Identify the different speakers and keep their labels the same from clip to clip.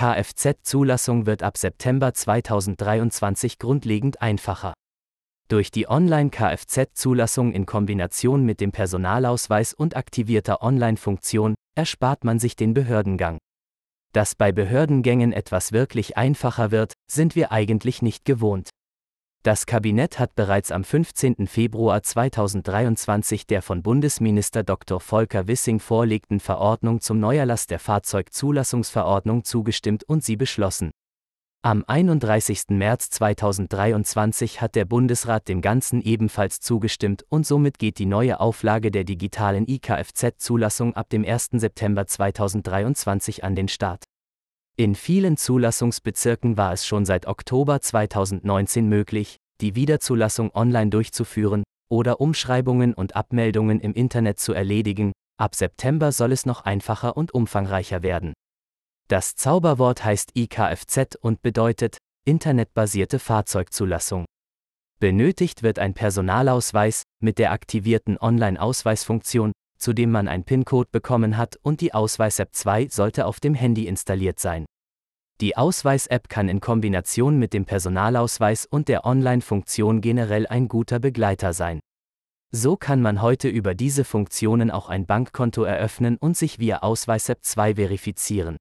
Speaker 1: Kfz-Zulassung wird ab September 2023 grundlegend einfacher. Durch die Online-Kfz-Zulassung in Kombination mit dem Personalausweis und aktivierter Online-Funktion erspart man sich den Behördengang. Dass bei Behördengängen etwas wirklich einfacher wird, sind wir eigentlich nicht gewohnt. Das Kabinett hat bereits am 15. Februar 2023 der von Bundesminister Dr. Volker Wissing vorlegten Verordnung zum Neuerlass der Fahrzeugzulassungsverordnung zugestimmt und sie beschlossen. Am 31. März 2023 hat der Bundesrat dem Ganzen ebenfalls zugestimmt und somit geht die neue Auflage der digitalen IKFZ-Zulassung ab dem 1. September 2023 an den Start. In vielen Zulassungsbezirken war es schon seit Oktober 2019 möglich, die Wiederzulassung online durchzuführen oder Umschreibungen und Abmeldungen im Internet zu erledigen, ab September soll es noch einfacher und umfangreicher werden. Das Zauberwort heißt IKFZ und bedeutet internetbasierte Fahrzeugzulassung. Benötigt wird ein Personalausweis mit der aktivierten Online-Ausweisfunktion, zu dem man ein PIN-Code bekommen hat und die Ausweis-App 2 sollte auf dem Handy installiert sein. Die Ausweis-App kann in Kombination mit dem Personalausweis und der Online-Funktion generell ein guter Begleiter sein. So kann man heute über diese Funktionen auch ein Bankkonto eröffnen und sich via Ausweis-App 2 verifizieren.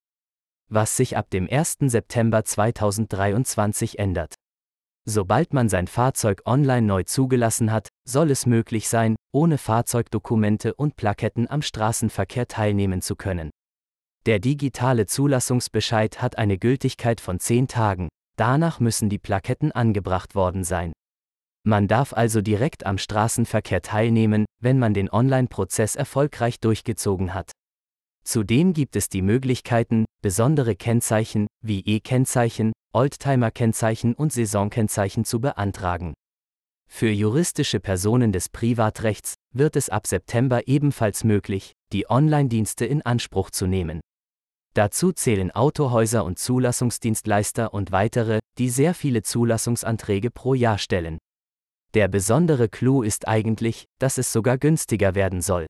Speaker 1: Was sich ab dem 1. September 2023 ändert. Sobald man sein Fahrzeug online neu zugelassen hat, soll es möglich sein, ohne Fahrzeugdokumente und Plaketten am Straßenverkehr teilnehmen zu können. Der digitale Zulassungsbescheid hat eine Gültigkeit von 10 Tagen, danach müssen die Plaketten angebracht worden sein. Man darf also direkt am Straßenverkehr teilnehmen, wenn man den Online-Prozess erfolgreich durchgezogen hat. Zudem gibt es die Möglichkeiten, besondere Kennzeichen, wie E-Kennzeichen, Oldtimer-Kennzeichen und Saisonkennzeichen zu beantragen. Für juristische Personen des Privatrechts wird es ab September ebenfalls möglich, die Online-Dienste in Anspruch zu nehmen. Dazu zählen Autohäuser und Zulassungsdienstleister und weitere, die sehr viele Zulassungsanträge pro Jahr stellen. Der besondere Clou ist eigentlich, dass es sogar günstiger werden soll.